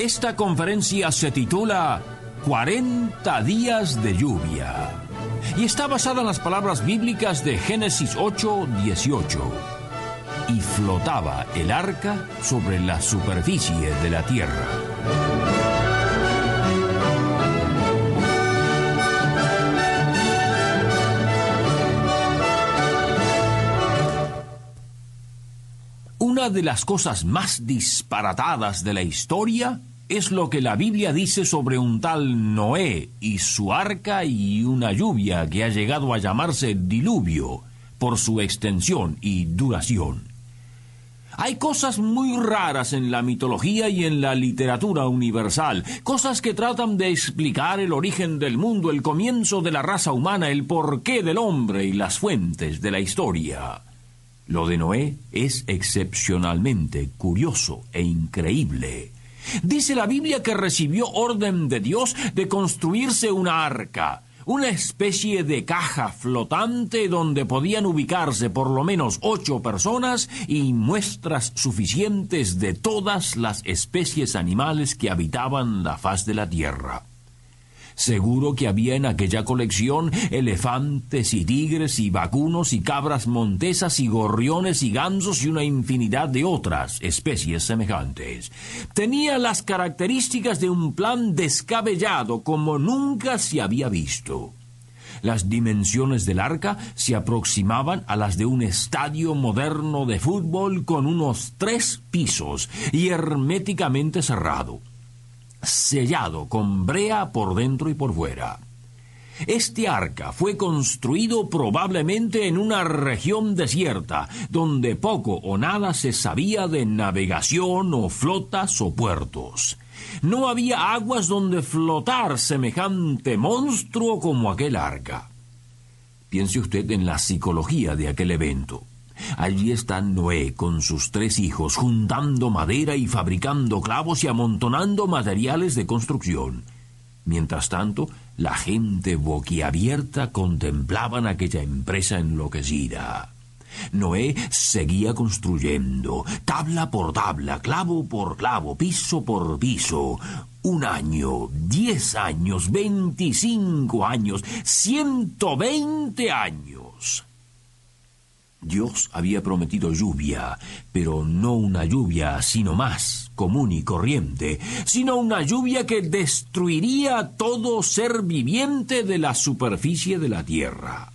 Esta conferencia se titula 40 días de lluvia y está basada en las palabras bíblicas de Génesis 8, 18. Y flotaba el arca sobre la superficie de la tierra. Una de las cosas más disparatadas de la historia es lo que la Biblia dice sobre un tal Noé y su arca y una lluvia que ha llegado a llamarse diluvio por su extensión y duración. Hay cosas muy raras en la mitología y en la literatura universal, cosas que tratan de explicar el origen del mundo, el comienzo de la raza humana, el porqué del hombre y las fuentes de la historia. Lo de Noé es excepcionalmente curioso e increíble. Dice la Biblia que recibió orden de Dios de construirse una arca, una especie de caja flotante donde podían ubicarse por lo menos ocho personas y muestras suficientes de todas las especies animales que habitaban la faz de la tierra. Seguro que había en aquella colección elefantes y tigres y vacunos y cabras montesas y gorriones y gansos y una infinidad de otras especies semejantes. Tenía las características de un plan descabellado como nunca se había visto. Las dimensiones del arca se aproximaban a las de un estadio moderno de fútbol con unos tres pisos y herméticamente cerrado sellado con brea por dentro y por fuera. Este arca fue construido probablemente en una región desierta, donde poco o nada se sabía de navegación o flotas o puertos. No había aguas donde flotar semejante monstruo como aquel arca. Piense usted en la psicología de aquel evento. Allí está Noé con sus tres hijos, juntando madera y fabricando clavos y amontonando materiales de construcción. Mientras tanto, la gente boquiabierta contemplaban aquella empresa enloquecida. Noé seguía construyendo, tabla por tabla, clavo por clavo, piso por piso. Un año, diez años, veinticinco años, ciento veinte años. Dios había prometido lluvia, pero no una lluvia sino más común y corriente, sino una lluvia que destruiría todo ser viviente de la superficie de la tierra.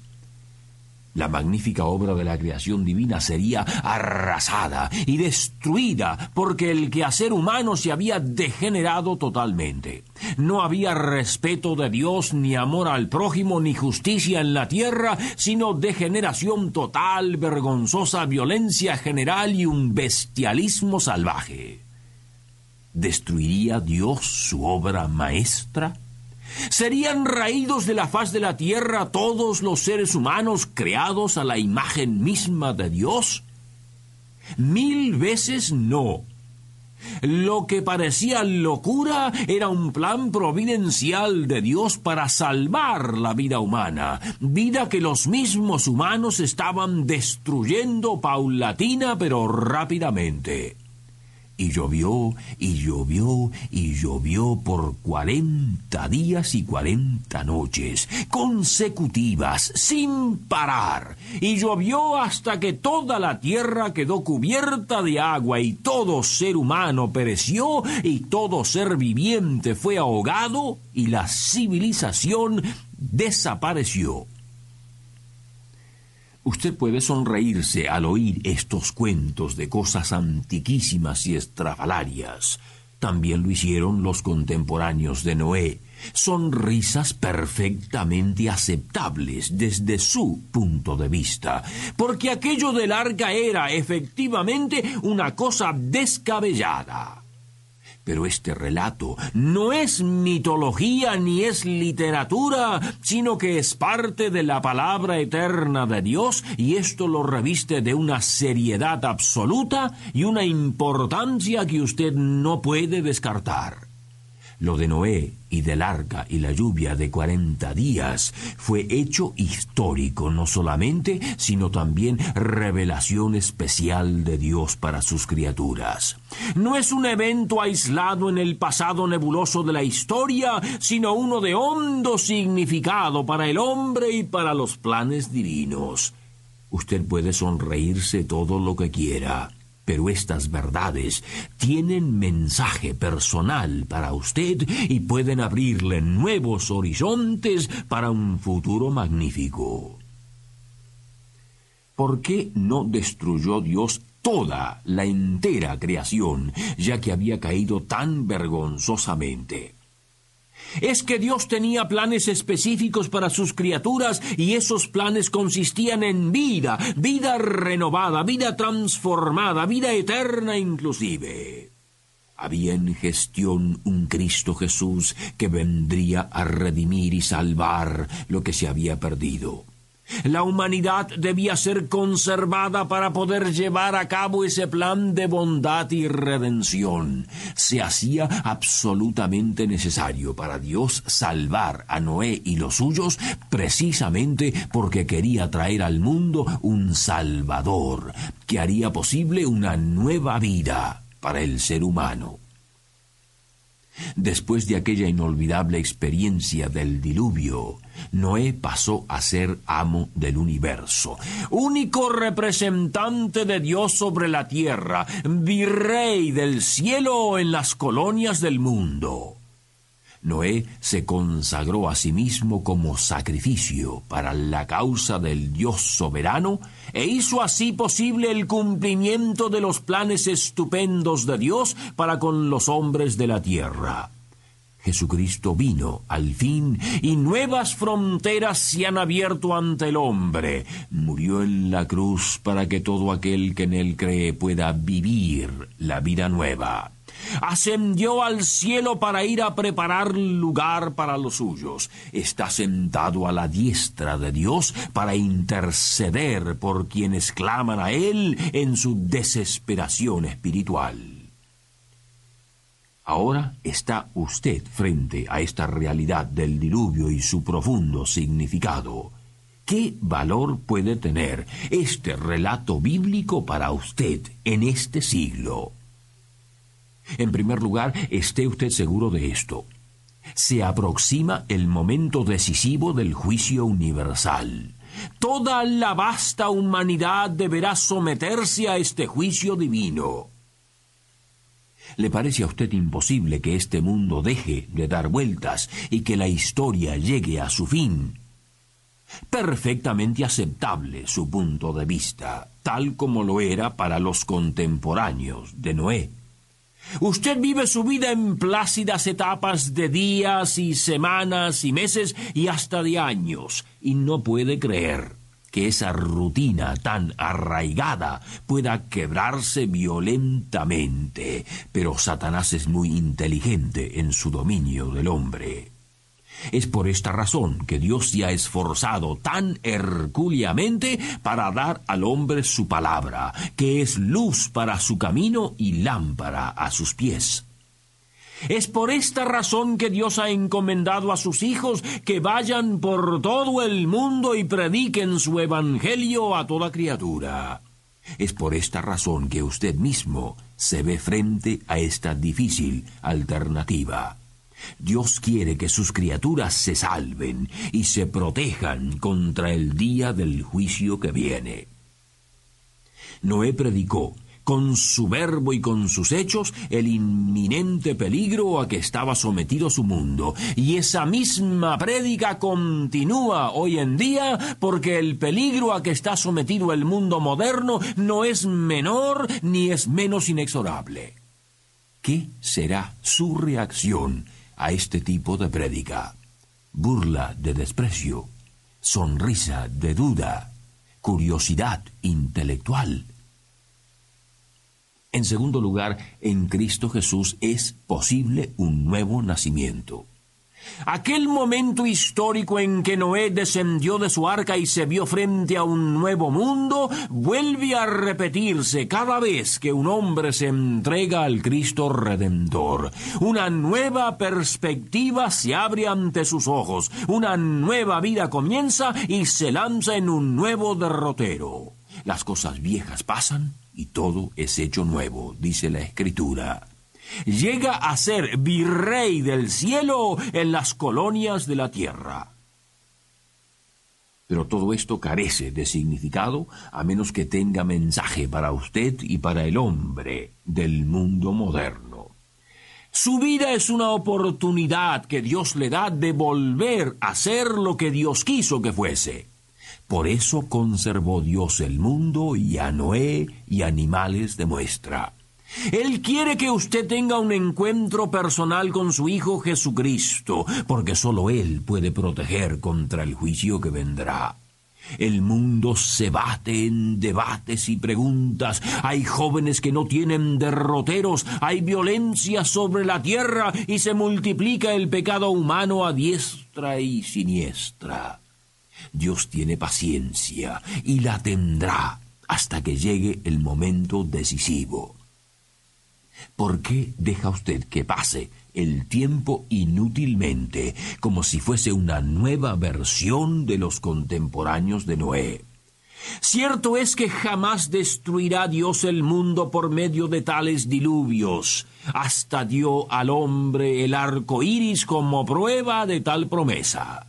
La magnífica obra de la creación divina sería arrasada y destruida porque el quehacer humano se había degenerado totalmente. No había respeto de Dios, ni amor al prójimo, ni justicia en la tierra, sino degeneración total, vergonzosa violencia general y un bestialismo salvaje. ¿Destruiría Dios su obra maestra? ¿Serían raídos de la faz de la tierra todos los seres humanos creados a la imagen misma de Dios? Mil veces no. Lo que parecía locura era un plan providencial de Dios para salvar la vida humana, vida que los mismos humanos estaban destruyendo paulatina pero rápidamente. Y llovió, y llovió, y llovió por cuarenta días y cuarenta noches, consecutivas, sin parar. Y llovió hasta que toda la tierra quedó cubierta de agua, y todo ser humano pereció, y todo ser viviente fue ahogado, y la civilización desapareció. Usted puede sonreírse al oír estos cuentos de cosas antiquísimas y estrafalarias. También lo hicieron los contemporáneos de Noé. Son risas perfectamente aceptables desde su punto de vista, porque aquello del arca era efectivamente una cosa descabellada. Pero este relato no es mitología ni es literatura, sino que es parte de la palabra eterna de Dios y esto lo reviste de una seriedad absoluta y una importancia que usted no puede descartar. Lo de Noé y del arca y la lluvia de cuarenta días fue hecho histórico no solamente, sino también revelación especial de Dios para sus criaturas. No es un evento aislado en el pasado nebuloso de la historia, sino uno de hondo significado para el hombre y para los planes divinos. Usted puede sonreírse todo lo que quiera pero estas verdades tienen mensaje personal para usted y pueden abrirle nuevos horizontes para un futuro magnífico. ¿Por qué no destruyó Dios toda la entera creación, ya que había caído tan vergonzosamente? Es que Dios tenía planes específicos para sus criaturas y esos planes consistían en vida, vida renovada, vida transformada, vida eterna inclusive. Había en gestión un Cristo Jesús que vendría a redimir y salvar lo que se había perdido. La humanidad debía ser conservada para poder llevar a cabo ese plan de bondad y redención. Se hacía absolutamente necesario para Dios salvar a Noé y los suyos precisamente porque quería traer al mundo un Salvador que haría posible una nueva vida para el ser humano. Después de aquella inolvidable experiencia del diluvio, Noé pasó a ser amo del universo, único representante de Dios sobre la tierra, virrey del cielo en las colonias del mundo. Noé se consagró a sí mismo como sacrificio para la causa del Dios soberano e hizo así posible el cumplimiento de los planes estupendos de Dios para con los hombres de la tierra. Jesucristo vino al fin y nuevas fronteras se han abierto ante el hombre. Murió en la cruz para que todo aquel que en él cree pueda vivir la vida nueva ascendió al cielo para ir a preparar lugar para los suyos. Está sentado a la diestra de Dios para interceder por quienes claman a Él en su desesperación espiritual. Ahora está usted frente a esta realidad del diluvio y su profundo significado. ¿Qué valor puede tener este relato bíblico para usted en este siglo? En primer lugar, esté usted seguro de esto. Se aproxima el momento decisivo del juicio universal. Toda la vasta humanidad deberá someterse a este juicio divino. ¿Le parece a usted imposible que este mundo deje de dar vueltas y que la historia llegue a su fin? Perfectamente aceptable su punto de vista, tal como lo era para los contemporáneos de Noé. Usted vive su vida en plácidas etapas de días y semanas y meses y hasta de años, y no puede creer que esa rutina tan arraigada pueda quebrarse violentamente. Pero Satanás es muy inteligente en su dominio del hombre. Es por esta razón que Dios se ha esforzado tan hercúleamente para dar al hombre su palabra, que es luz para su camino y lámpara a sus pies. Es por esta razón que Dios ha encomendado a sus hijos que vayan por todo el mundo y prediquen su evangelio a toda criatura. Es por esta razón que usted mismo se ve frente a esta difícil alternativa. Dios quiere que sus criaturas se salven y se protejan contra el día del juicio que viene. Noé predicó con su verbo y con sus hechos el inminente peligro a que estaba sometido su mundo. Y esa misma prédica continúa hoy en día porque el peligro a que está sometido el mundo moderno no es menor ni es menos inexorable. ¿Qué será su reacción a este tipo de prédica. Burla de desprecio, sonrisa de duda, curiosidad intelectual. En segundo lugar, en Cristo Jesús es posible un nuevo nacimiento. Aquel momento histórico en que Noé descendió de su arca y se vio frente a un nuevo mundo vuelve a repetirse cada vez que un hombre se entrega al Cristo Redentor. Una nueva perspectiva se abre ante sus ojos, una nueva vida comienza y se lanza en un nuevo derrotero. Las cosas viejas pasan y todo es hecho nuevo, dice la Escritura. Llega a ser virrey del cielo en las colonias de la tierra. Pero todo esto carece de significado a menos que tenga mensaje para usted y para el hombre del mundo moderno. Su vida es una oportunidad que Dios le da de volver a ser lo que Dios quiso que fuese. Por eso conservó Dios el mundo y a Noé y animales de muestra. Él quiere que usted tenga un encuentro personal con su Hijo Jesucristo, porque sólo Él puede proteger contra el juicio que vendrá. El mundo se bate en debates y preguntas. Hay jóvenes que no tienen derroteros, hay violencia sobre la tierra y se multiplica el pecado humano a diestra y siniestra. Dios tiene paciencia y la tendrá hasta que llegue el momento decisivo. ¿Por qué deja usted que pase el tiempo inútilmente, como si fuese una nueva versión de los contemporáneos de Noé? Cierto es que jamás destruirá Dios el mundo por medio de tales diluvios. Hasta dio al hombre el arco iris como prueba de tal promesa.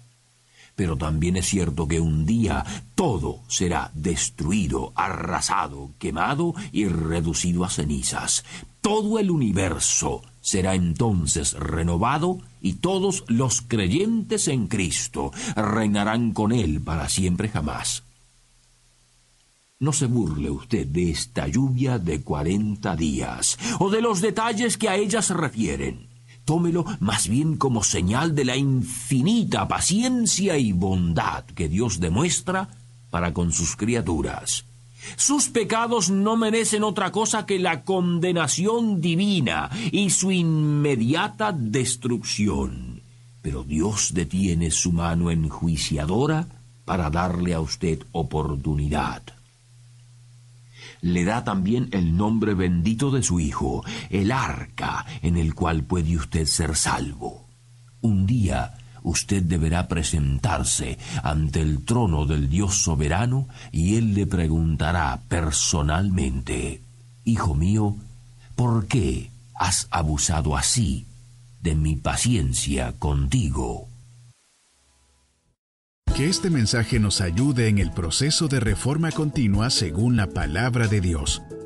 Pero también es cierto que un día todo será destruido, arrasado, quemado y reducido a cenizas. Todo el universo será entonces renovado y todos los creyentes en Cristo reinarán con Él para siempre jamás. No se burle usted de esta lluvia de cuarenta días o de los detalles que a ella se refieren. Tómelo más bien como señal de la infinita paciencia y bondad que Dios demuestra para con sus criaturas. Sus pecados no merecen otra cosa que la condenación divina y su inmediata destrucción. Pero Dios detiene su mano enjuiciadora para darle a usted oportunidad. Le da también el nombre bendito de su Hijo, el arca en el cual puede usted ser salvo. Un día usted deberá presentarse ante el trono del Dios soberano y él le preguntará personalmente, Hijo mío, ¿por qué has abusado así de mi paciencia contigo? Que este mensaje nos ayude en el proceso de reforma continua según la palabra de Dios.